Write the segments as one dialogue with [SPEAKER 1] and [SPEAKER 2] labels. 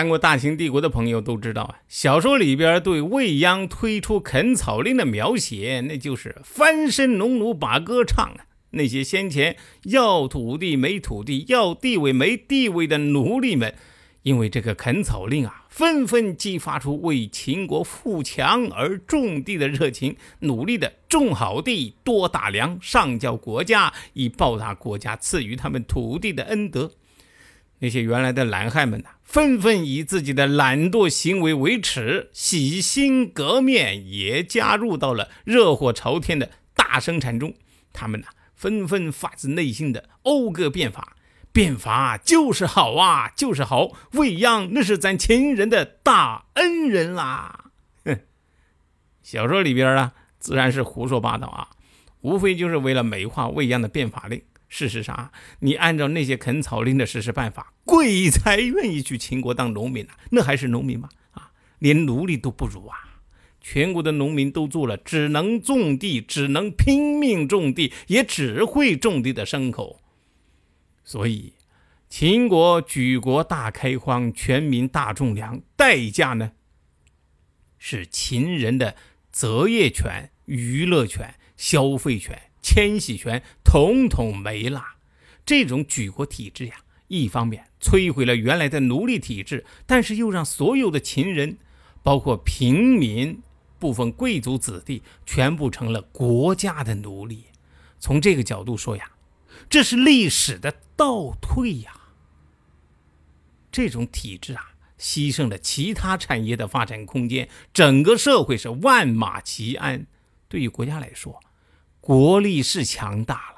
[SPEAKER 1] 看过《大秦帝国》的朋友都知道啊，小说里边对未央推出垦草令的描写，那就是翻身农奴把歌唱啊。那些先前要土地没土地、要地位没地位的奴隶们，因为这个垦草令啊，纷纷激发出为秦国富强而种地的热情，努力的种好地、多打粮，上交国家，以报答国家赐予他们土地的恩德。那些原来的懒汉们呐，纷纷以自己的懒惰行为为耻，洗心革面，也加入到了热火朝天的大生产中。他们呐，纷纷发自内心的讴歌变法，变法就是好啊，就是好！未央那是咱秦人的大恩人啦。哼，小说里边啊，自然是胡说八道啊，无非就是为了美化未央的变法令。事实上，你按照那些垦草令的实施办法，鬼才愿意去秦国当农民呢？那还是农民吗？啊，连奴隶都不如啊！全国的农民都做了只能种地、只能拼命种地、也只会种地的牲口。所以，秦国举国大开荒，全民大种粮，代价呢，是秦人的择业权、娱乐权、消费权。迁徙权统统没了，这种举国体制呀，一方面摧毁了原来的奴隶体制，但是又让所有的秦人，包括平民、部分贵族子弟，全部成了国家的奴隶。从这个角度说呀，这是历史的倒退呀。这种体制啊，牺牲了其他产业的发展空间，整个社会是万马齐喑。对于国家来说，国力是强大了，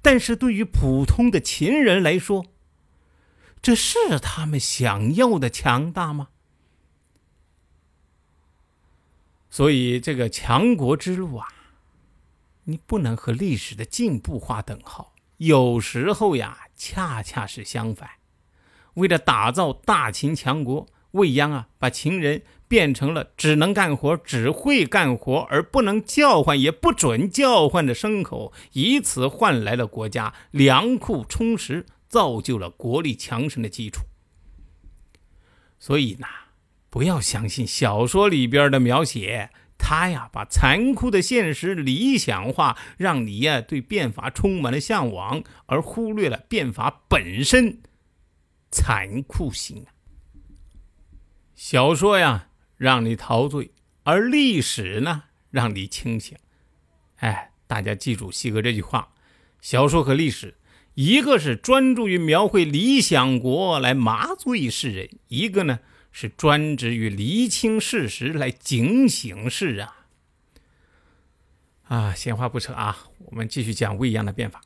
[SPEAKER 1] 但是对于普通的秦人来说，这是他们想要的强大吗？所以，这个强国之路啊，你不能和历史的进步划等号。有时候呀，恰恰是相反。为了打造大秦强国，未央啊，把秦人。变成了只能干活、只会干活而不能叫唤、也不准叫唤的牲口，以此换来了国家粮库充实，造就了国力强盛的基础。所以呢，不要相信小说里边的描写，他呀把残酷的现实理想化，让你呀对变法充满了向往，而忽略了变法本身残酷性啊。小说呀。让你陶醉，而历史呢，让你清醒。哎，大家记住西哥这句话：小说和历史，一个是专注于描绘理想国来麻醉世人，一个呢是专职于厘清事实来警醒世人。啊，闲话不扯啊，我们继续讲未央的变法。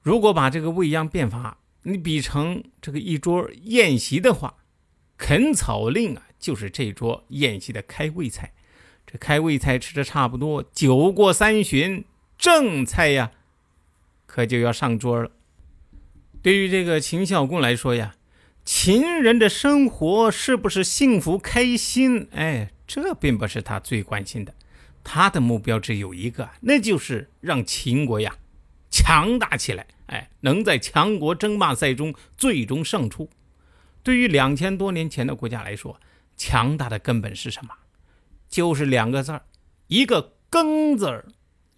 [SPEAKER 1] 如果把这个未央变法你比成这个一桌宴席的话，垦草令啊。就是这桌宴席的开胃菜，这开胃菜吃的差不多，酒过三巡，正菜呀，可就要上桌了。对于这个秦孝公来说呀，秦人的生活是不是幸福开心？哎，这并不是他最关心的，他的目标只有一个，那就是让秦国呀强大起来，哎，能在强国争霸赛中最终胜出。对于两千多年前的国家来说，强大的根本是什么？就是两个字儿，一个“耕”字儿，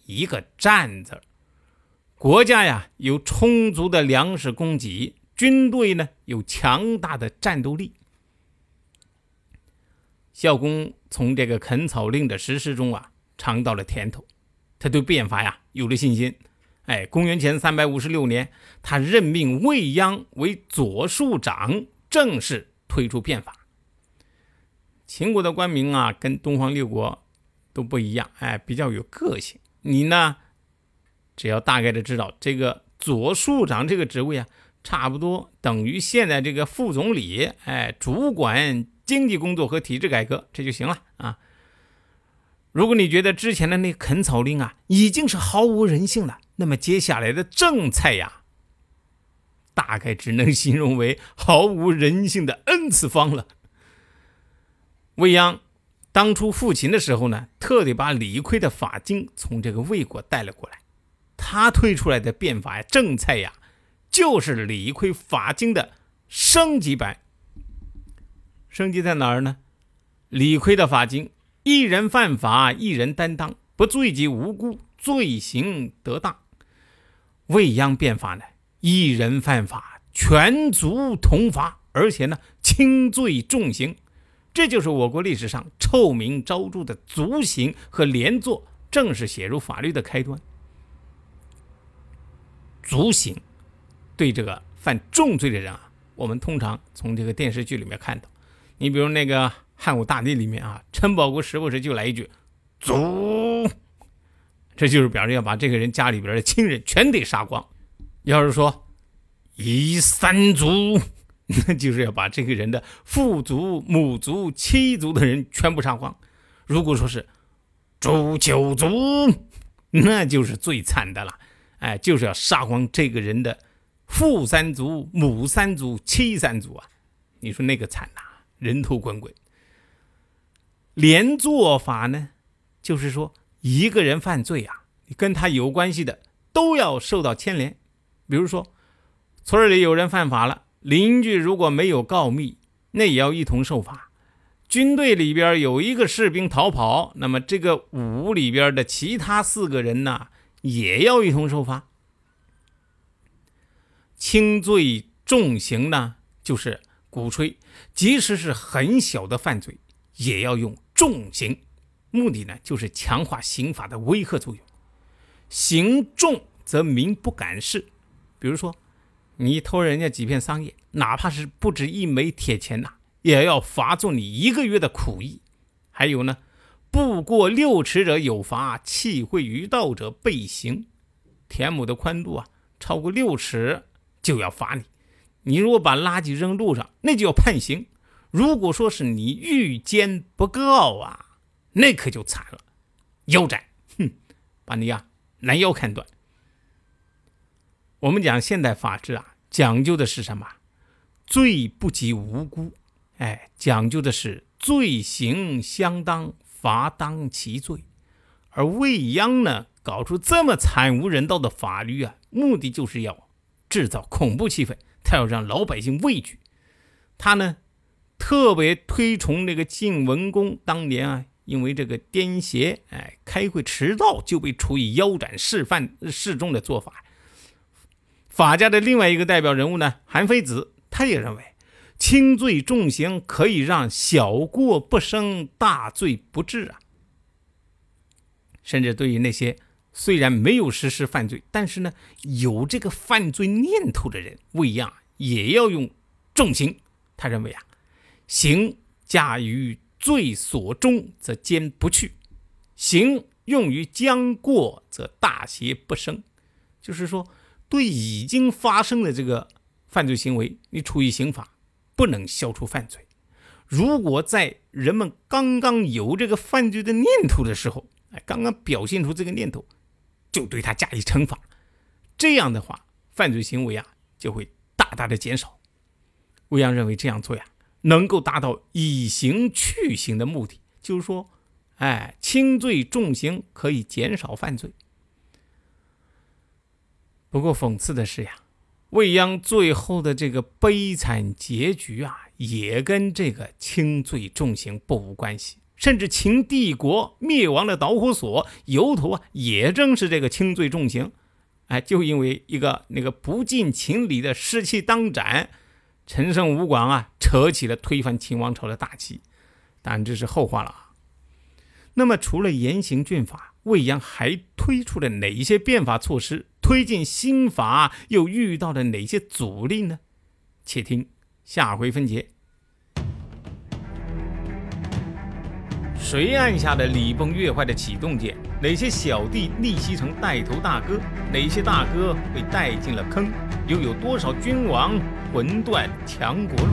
[SPEAKER 1] 一个“战”字儿。国家呀有充足的粮食供给，军队呢有强大的战斗力。孝公从这个垦草令的实施中啊尝到了甜头，他对变法呀有了信心。哎，公元前三百五十六年，他任命未央为左庶长，正式推出变法。秦国的官名啊，跟东方六国都不一样，哎，比较有个性。你呢，只要大概的知道这个左庶长这个职位啊，差不多等于现在这个副总理，哎，主管经济工作和体制改革，这就行了啊。如果你觉得之前的那垦草令啊已经是毫无人性了，那么接下来的正菜呀，大概只能形容为毫无人性的 N 次方了。未央当初复秦的时候呢，特地把李悝的法经从这个魏国带了过来，他推出来的变法呀、正菜呀，就是李悝法经的升级版。升级在哪儿呢？李悝的法经。一人犯法，一人担当，不罪及无辜，罪行得当。未央变法呢？一人犯法，全族同罚，而且呢，轻罪重刑。这就是我国历史上臭名昭著的族刑和连坐正式写入法律的开端。族刑对这个犯重罪的人啊，我们通常从这个电视剧里面看到。你比如那个。汉武大帝里面啊，陈宝国时不时就来一句“族”，这就是表示要把这个人家里边的亲人全得杀光。要是说“夷三族”，那 就是要把这个人的父族、母族、妻族的人全部杀光。如果说是“诛九族”，那就是最惨的了。哎，就是要杀光这个人的父三族、母三族、妻三族啊！你说那个惨呐，人头滚滚。连坐法呢，就是说一个人犯罪啊，跟他有关系的都要受到牵连。比如说，村里有人犯法了，邻居如果没有告密，那也要一同受罚。军队里边有一个士兵逃跑，那么这个伍里边的其他四个人呢，也要一同受罚。轻罪重刑呢，就是鼓吹，即使是很小的犯罪，也要用。重刑，目的呢就是强化刑法的威吓作用。刑重则民不敢视。比如说，你偷人家几片桑叶，哪怕是不值一枚铁钱呐，也要罚做你一个月的苦役。还有呢，不过六尺者有罚，弃秽于道者被刑。田亩的宽度啊超过六尺就要罚你。你如果把垃圾扔路上，那就要判刑。如果说是你欲奸不告啊，那可就惨了，腰斩，哼，把你呀拦腰砍断。我们讲现代法治啊，讲究的是什么？罪不及无辜，哎，讲究的是罪行相当，罚当其罪。而未央呢，搞出这么惨无人道的法律啊，目的就是要制造恐怖气氛，他要让老百姓畏惧。他呢？特别推崇那个晋文公当年啊，因为这个癫痫，哎，开会迟到就被处以腰斩示范示众的做法。法家的另外一个代表人物呢，韩非子，他也认为轻罪重刑可以让小过不生，大罪不治啊。甚至对于那些虽然没有实施犯罪，但是呢有这个犯罪念头的人，未央也要用重刑。他认为啊。刑加于罪所终，则坚不去；刑用于将过，则大邪不生。就是说，对已经发生的这个犯罪行为，你处以刑法，不能消除犯罪。如果在人们刚刚有这个犯罪的念头的时候，哎，刚刚表现出这个念头，就对他加以惩罚，这样的话，犯罪行为啊就会大大的减少。未央认为这样做呀。能够达到以刑去刑的目的，就是说，哎，轻罪重刑可以减少犯罪。不过讽刺的是呀，未央最后的这个悲惨结局啊，也跟这个轻罪重刑不无关系。甚至秦帝国灭亡的导火索由头啊，也正是这个轻罪重刑。哎，就因为一个那个不近情理的士气当斩。陈胜吴广啊，扯起了推翻秦王朝的大旗，但这是后话了啊。那么，除了严刑峻法，魏阳还推出了哪一些变法措施？推进新法又遇到了哪些阻力呢？且听下回分解。谁按下了礼崩乐坏的启动键？哪些小弟逆袭成带头大哥？哪些大哥被带进了坑？又有多少君王魂断强国路？